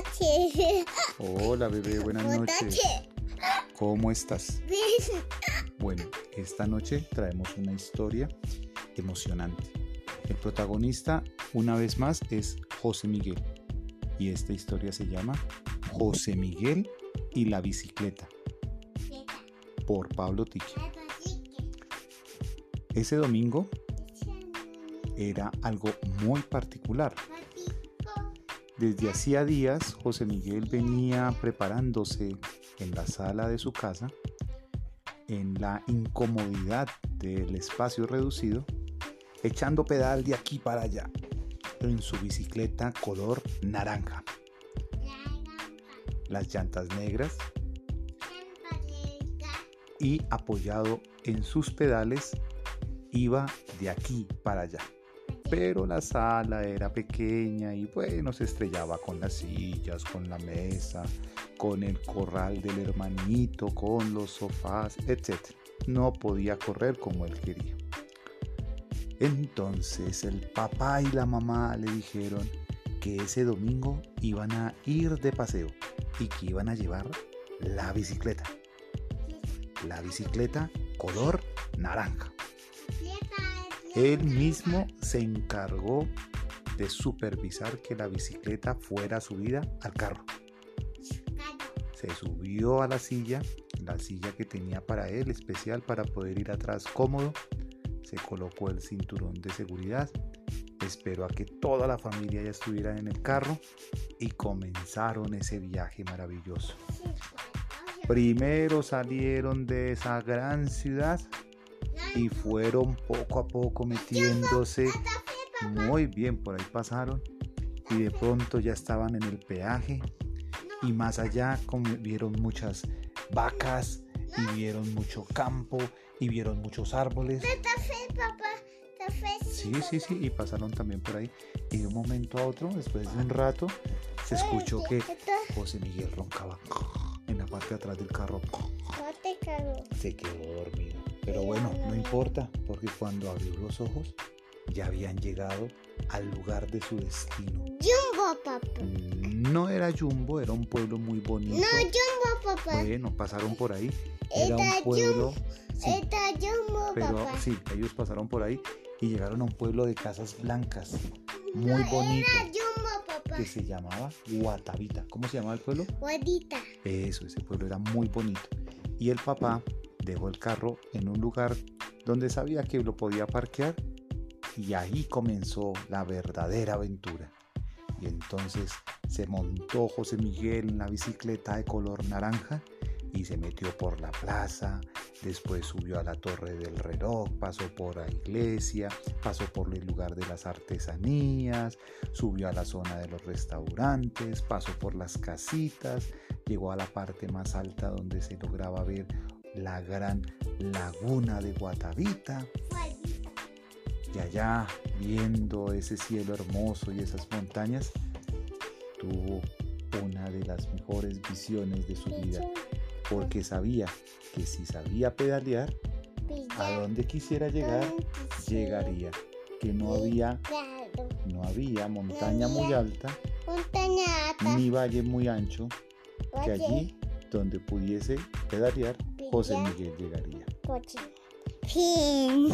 noches. Hola bebé, buenas noches. ¿Cómo estás? Bueno, esta noche traemos una historia emocionante. El protagonista, una vez más, es José Miguel. Y esta historia se llama José Miguel y la bicicleta, por Pablo Tiki. Ese domingo era algo muy particular. Desde hacía días, José Miguel venía preparándose en la sala de su casa, en la incomodidad del espacio reducido, echando pedal de aquí para allá, en su bicicleta color naranja. Las llantas negras y apoyado en sus pedales iba de aquí para allá. Pero la sala era pequeña y bueno, se estrellaba con las sillas, con la mesa, con el corral del hermanito, con los sofás, etc. No podía correr como él quería. Entonces el papá y la mamá le dijeron que ese domingo iban a ir de paseo y que iban a llevar la bicicleta. La bicicleta color naranja. Él mismo se encargó de supervisar que la bicicleta fuera subida al carro. Se subió a la silla, la silla que tenía para él especial para poder ir atrás cómodo. Se colocó el cinturón de seguridad. Esperó a que toda la familia ya estuviera en el carro y comenzaron ese viaje maravilloso. Primero salieron de esa gran ciudad y fueron poco a poco metiéndose muy bien por ahí pasaron y de pronto ya estaban en el peaje y más allá vieron muchas vacas y vieron mucho campo y vieron muchos árboles. Sí sí sí y pasaron también por ahí y de un momento a otro después de un rato se escuchó que José Miguel roncaba en la parte de atrás del carro. Se quedó dormido pero bueno, no importa, porque cuando abrió los ojos ya habían llegado al lugar de su destino. Jumbo, papá. No era Jumbo, era un pueblo muy bonito. No, Jumbo, papá. Bueno, pasaron por ahí. Era un pueblo. Sí, Jumbo, pero papá. sí, ellos pasaron por ahí y llegaron a un pueblo de casas blancas, muy no, bonito, Era Jumbo, papá. que se llamaba Guatavita. ¿Cómo se llamaba el pueblo? Guadita. Eso, ese pueblo era muy bonito. Y el papá dejó el carro en un lugar donde sabía que lo podía parquear y ahí comenzó la verdadera aventura. Y entonces se montó José Miguel en la bicicleta de color naranja y se metió por la plaza, después subió a la torre del reloj, pasó por la iglesia, pasó por el lugar de las artesanías, subió a la zona de los restaurantes, pasó por las casitas, llegó a la parte más alta donde se lograba ver la gran laguna de Guatavita. Y allá viendo ese cielo hermoso y esas montañas tuvo una de las mejores visiones de su vida porque sabía que si sabía pedalear a donde quisiera llegar llegaría. Que no había no había montaña muy alta ni valle muy ancho que allí donde pudiese pedalear José Miguel llegaría. Fin.